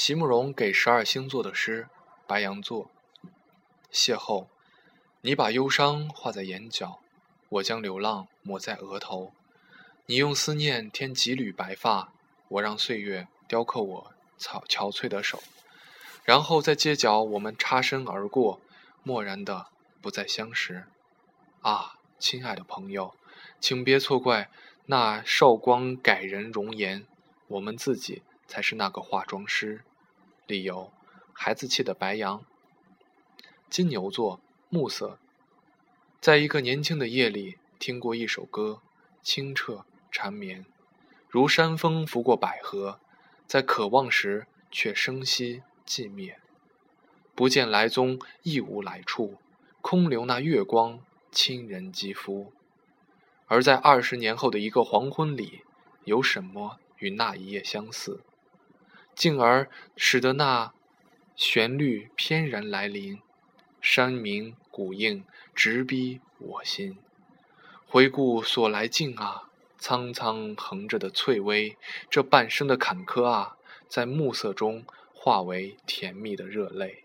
席慕容给十二星座的诗，白羊座。邂逅，你把忧伤画在眼角，我将流浪抹在额头。你用思念添几缕白发，我让岁月雕刻我草憔悴的手。然后在街角，我们擦身而过，漠然的不再相识。啊，亲爱的朋友，请别错怪那韶光改人容颜，我们自己才是那个化妆师。理由：孩子气的白羊。金牛座，暮色。在一个年轻的夜里，听过一首歌，清澈缠绵，如山风拂过百合，在渴望时却生息寂灭，不见来踪，亦无来处，空留那月光亲人肌肤。而在二十年后的一个黄昏里，有什么与那一夜相似？进而使得那旋律翩然来临，山鸣谷应，直逼我心。回顾所来径啊，苍苍横着的翠微，这半生的坎坷啊，在暮色中化为甜蜜的热泪。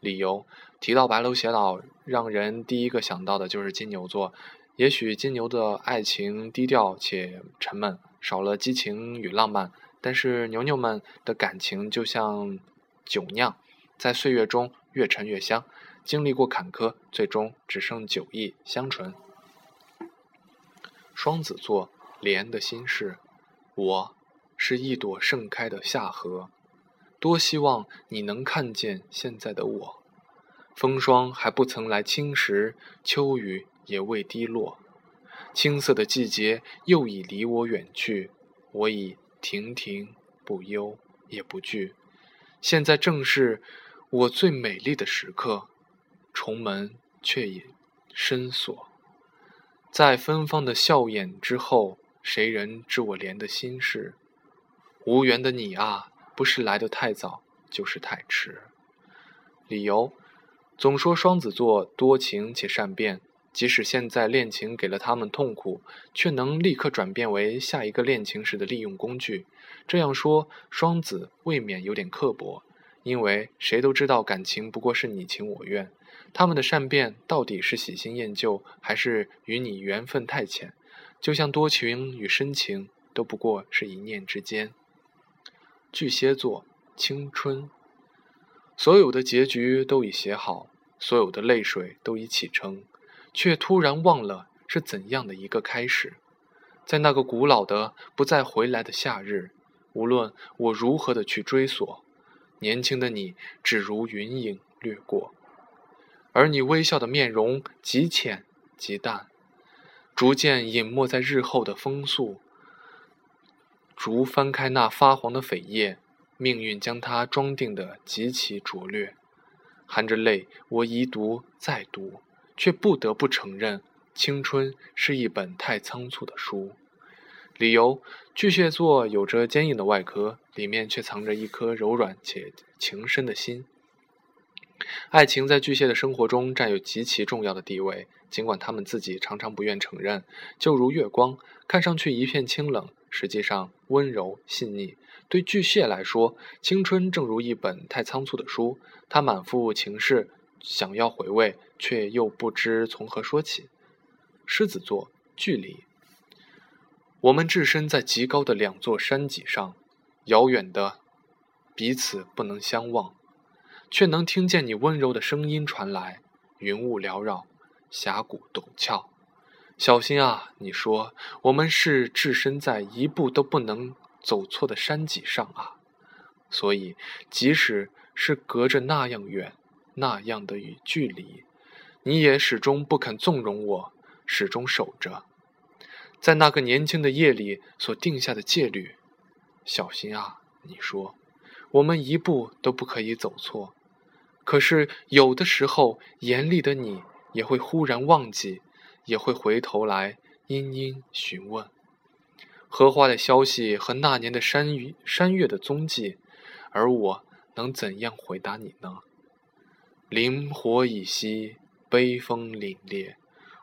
理由提到白楼偕老，让人第一个想到的就是金牛座。也许金牛的爱情低调且沉闷，少了激情与浪漫。但是牛牛们的感情就像酒酿，在岁月中越陈越香。经历过坎坷，最终只剩酒意香醇。双子座莲的心事，我是一朵盛开的夏荷，多希望你能看见现在的我。风霜还不曾来侵蚀，秋雨也未滴落，青涩的季节又已离我远去，我已。亭亭不忧也不惧，现在正是我最美丽的时刻。重门却已深锁，在芬芳的笑颜之后，谁人知我怜的心事？无缘的你啊，不是来得太早，就是太迟。理由：总说双子座多情且善变。即使现在恋情给了他们痛苦，却能立刻转变为下一个恋情时的利用工具。这样说，双子未免有点刻薄，因为谁都知道感情不过是你情我愿。他们的善变到底是喜新厌旧，还是与你缘分太浅？就像多情与深情，都不过是一念之间。巨蟹座，青春，所有的结局都已写好，所有的泪水都已启程。却突然忘了是怎样的一个开始，在那个古老的不再回来的夏日，无论我如何的去追索，年轻的你只如云影掠过，而你微笑的面容极浅极淡，逐渐隐没在日后的风速。逐翻开那发黄的扉页，命运将它装订的极其拙劣，含着泪，我一读再读。却不得不承认，青春是一本太仓促的书。理由：巨蟹座有着坚硬的外壳，里面却藏着一颗柔软且情深的心。爱情在巨蟹的生活中占有极其重要的地位，尽管他们自己常常不愿承认。就如月光，看上去一片清冷，实际上温柔细腻。对巨蟹来说，青春正如一本太仓促的书，它满腹情事。想要回味，却又不知从何说起。狮子座，距离。我们置身在极高的两座山脊上，遥远的彼此不能相望，却能听见你温柔的声音传来。云雾缭绕，峡谷陡峭，小心啊！你说，我们是置身在一步都不能走错的山脊上啊。所以，即使是隔着那样远。那样的与距离，你也始终不肯纵容我，始终守着，在那个年轻的夜里所定下的戒律。小心啊，你说，我们一步都不可以走错。可是有的时候，严厉的你也会忽然忘记，也会回头来殷殷询问荷花的消息和那年的山雨山月的踪迹，而我能怎样回答你呢？灵火已熄，悲风凛冽，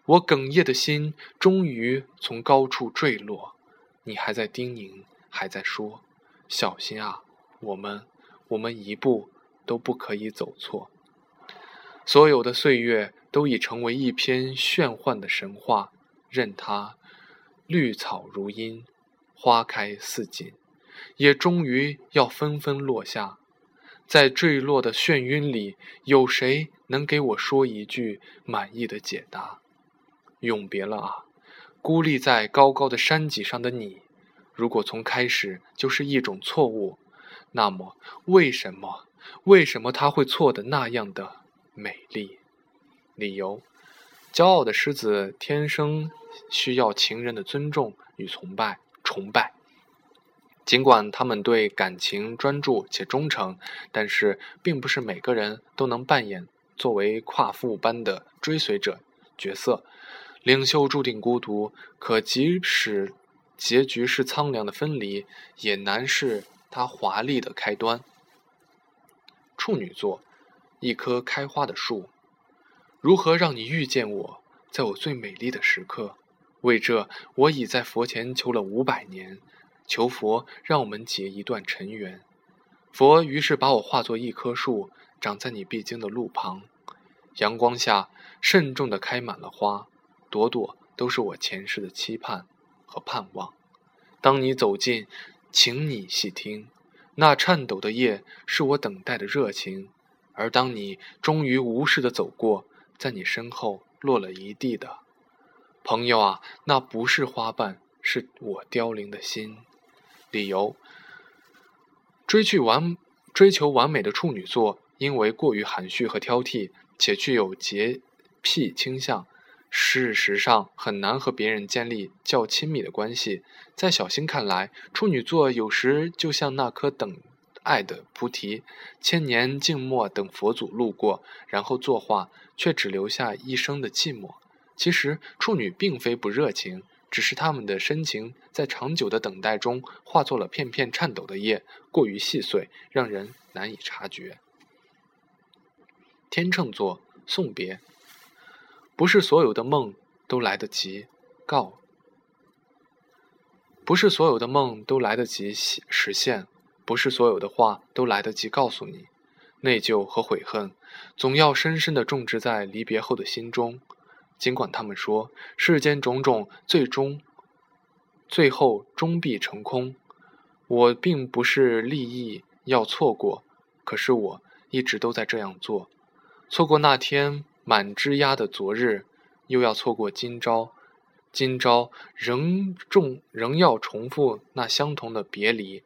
我哽咽的心终于从高处坠落。你还在叮咛，还在说：“小心啊，我们，我们一步都不可以走错。所有的岁月都已成为一篇玄幻的神话，任它绿草如茵，花开似锦，也终于要纷纷落下。在坠落的眩晕里，有谁能给我说一句满意的解答？永别了啊，孤立在高高的山脊上的你。如果从开始就是一种错误，那么为什么？为什么他会错的那样的美丽？理由：骄傲的狮子天生需要情人的尊重与崇拜。崇拜。尽管他们对感情专注且忠诚，但是并不是每个人都能扮演作为夸父般的追随者角色。领袖注定孤独，可即使结局是苍凉的分离，也难是他华丽的开端。处女座，一棵开花的树，如何让你遇见我，在我最美丽的时刻？为这，我已在佛前求了五百年。求佛让我们结一段尘缘，佛于是把我化作一棵树，长在你必经的路旁，阳光下慎重地开满了花，朵朵都是我前世的期盼和盼望。当你走近，请你细听，那颤抖的叶是我等待的热情，而当你终于无视地走过，在你身后落了一地的，朋友啊，那不是花瓣，是我凋零的心。理由：追去完追求完美的处女座，因为过于含蓄和挑剔，且具有洁癖倾向，事实上很难和别人建立较亲密的关系。在小新看来，处女座有时就像那颗等爱的菩提，千年静默等佛祖路过，然后作画，却只留下一生的寂寞。其实，处女并非不热情。只是他们的深情，在长久的等待中化作了片片颤抖的叶，过于细碎，让人难以察觉。天秤座送别，不是所有的梦都来得及告，不是所有的梦都来得及实现，不是所有的话都来得及告诉你。内疚和悔恨，总要深深地种植在离别后的心中。尽管他们说世间种种最终、最后终必成空，我并不是利益要错过，可是我一直都在这样做。错过那天满枝桠的昨日，又要错过今朝，今朝仍重仍要重复那相同的别离。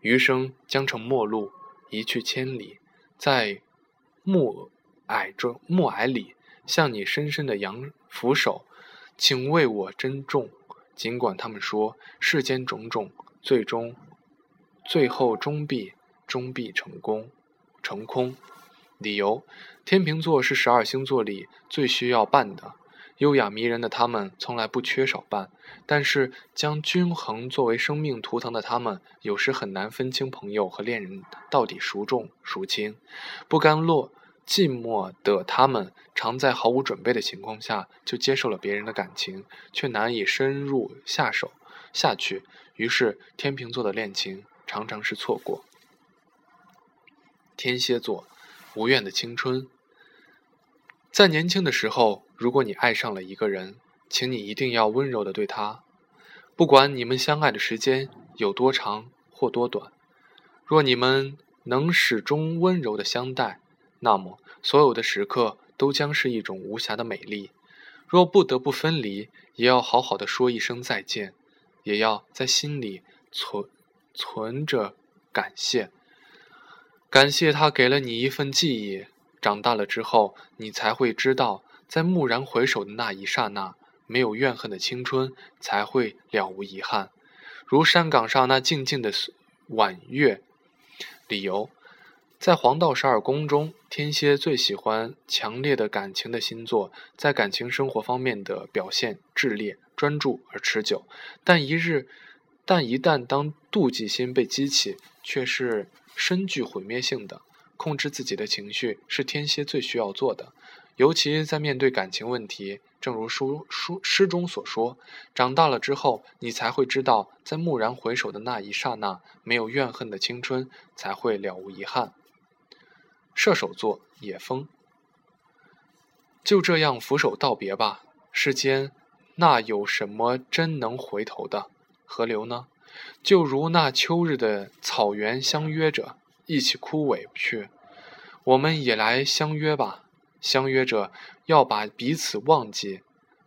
余生将成陌路，一去千里，在暮霭中暮霭里。向你深深的扬俯首，请为我珍重。尽管他们说世间种种，最终、最后终必、终必成功、成空。理由：天秤座是十二星座里最需要伴的，优雅迷人的他们从来不缺少伴。但是将均衡作为生命图腾的他们，有时很难分清朋友和恋人到底孰重孰轻，不甘落。寂寞的他们，常在毫无准备的情况下就接受了别人的感情，却难以深入下手下去。于是，天秤座的恋情常常是错过。天蝎座，无怨的青春。在年轻的时候，如果你爱上了一个人，请你一定要温柔的对他，不管你们相爱的时间有多长或多短。若你们能始终温柔的相待。那么，所有的时刻都将是一种无瑕的美丽。若不得不分离，也要好好的说一声再见，也要在心里存存着感谢。感谢他给了你一份记忆。长大了之后，你才会知道，在蓦然回首的那一刹那，没有怨恨的青春才会了无遗憾。如山岗上那静静的晚月。理由。在黄道十二宫中，天蝎最喜欢强烈的感情的星座，在感情生活方面的表现炽烈、专注而持久。但一日，但一旦当妒忌心被激起，却是深具毁灭性的。控制自己的情绪是天蝎最需要做的。尤其在面对感情问题。正如书书诗中所说，长大了之后，你才会知道，在蓦然回首的那一刹那，没有怨恨的青春才会了无遗憾。射手座野风，就这样俯首道别吧。世间那有什么真能回头的河流呢？就如那秋日的草原，相约着一起枯萎去。我们也来相约吧。相约着要把彼此忘记，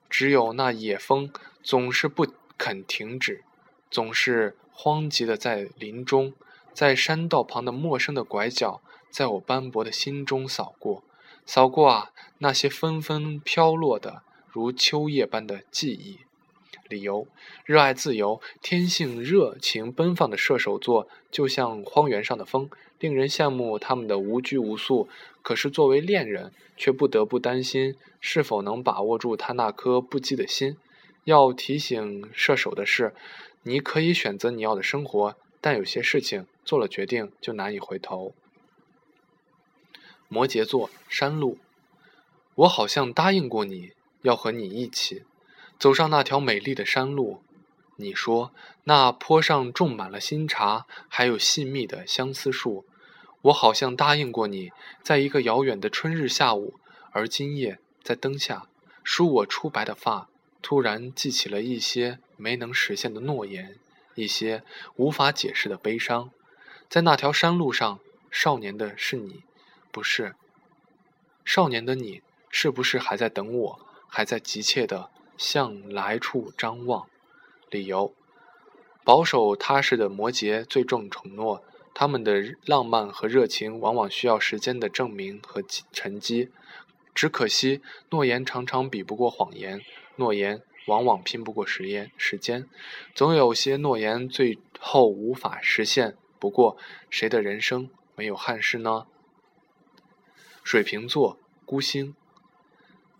只有那野风总是不肯停止，总是慌急的在林中，在山道旁的陌生的拐角，在我斑驳的心中扫过，扫过啊那些纷纷飘落的如秋叶般的记忆。理由：热爱自由，天性热情奔放的射手座，就像荒原上的风。令人羡慕他们的无拘无束，可是作为恋人，却不得不担心是否能把握住他那颗不羁的心。要提醒射手的是，你可以选择你要的生活，但有些事情做了决定就难以回头。摩羯座山路，我好像答应过你要和你一起走上那条美丽的山路。你说那坡上种满了新茶，还有细密的相思树。我好像答应过你，在一个遥远的春日下午，而今夜在灯下梳我初白的发，突然记起了一些没能实现的诺言，一些无法解释的悲伤。在那条山路上，少年的是你，不是？少年的你，是不是还在等我？还在急切地向来处张望？理由：保守踏实的摩羯最重承诺，他们的浪漫和热情往往需要时间的证明和沉积。只可惜，诺言常常比不过谎言，诺言往往拼不过时间。时间，总有些诺言最后无法实现。不过，谁的人生没有憾事呢？水瓶座孤星，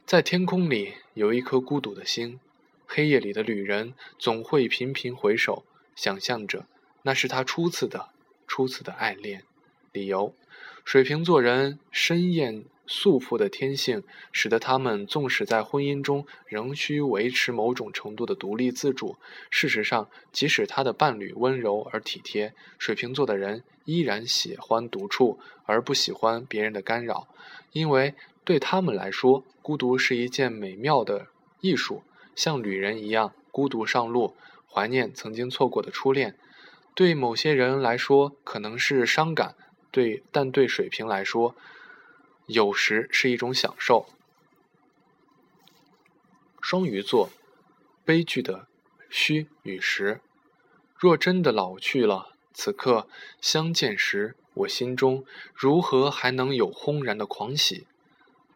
在天空里有一颗孤独的星。黑夜里的旅人总会频频回首，想象着那是他初次的、初次的爱恋。理由：水瓶座人深厌束缚的天性，使得他们纵使在婚姻中仍需维持某种程度的独立自主。事实上，即使他的伴侣温柔而体贴，水瓶座的人依然喜欢独处，而不喜欢别人的干扰，因为对他们来说，孤独是一件美妙的艺术。像旅人一样孤独上路，怀念曾经错过的初恋。对某些人来说，可能是伤感；对，但对水瓶来说，有时是一种享受。双鱼座，悲剧的虚与实。若真的老去了，此刻相见时，我心中如何还能有轰然的狂喜？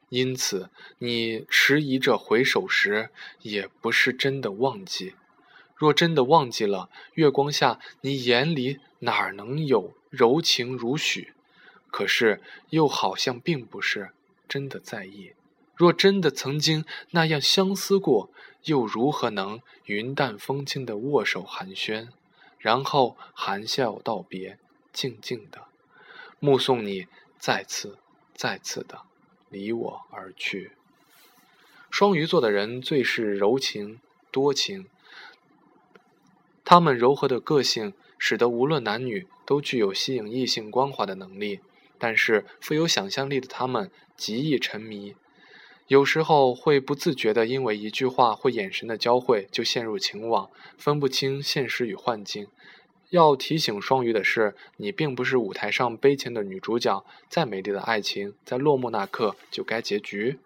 因此，你迟疑着回首时，也不是真的忘记。若真的忘记了，月光下你眼里哪能有柔情如许？可是又好像并不是真的在意。若真的曾经那样相思过，又如何能云淡风轻的握手寒暄，然后含笑道别，静静的目送你再次、再次的。离我而去。双鱼座的人最是柔情多情，他们柔和的个性使得无论男女都具有吸引异性光华的能力。但是富有想象力的他们极易沉迷，有时候会不自觉的因为一句话或眼神的交汇就陷入情网，分不清现实与幻境。要提醒双鱼的是，你并不是舞台上悲情的女主角。再美丽的爱情，在落幕那刻就该结局。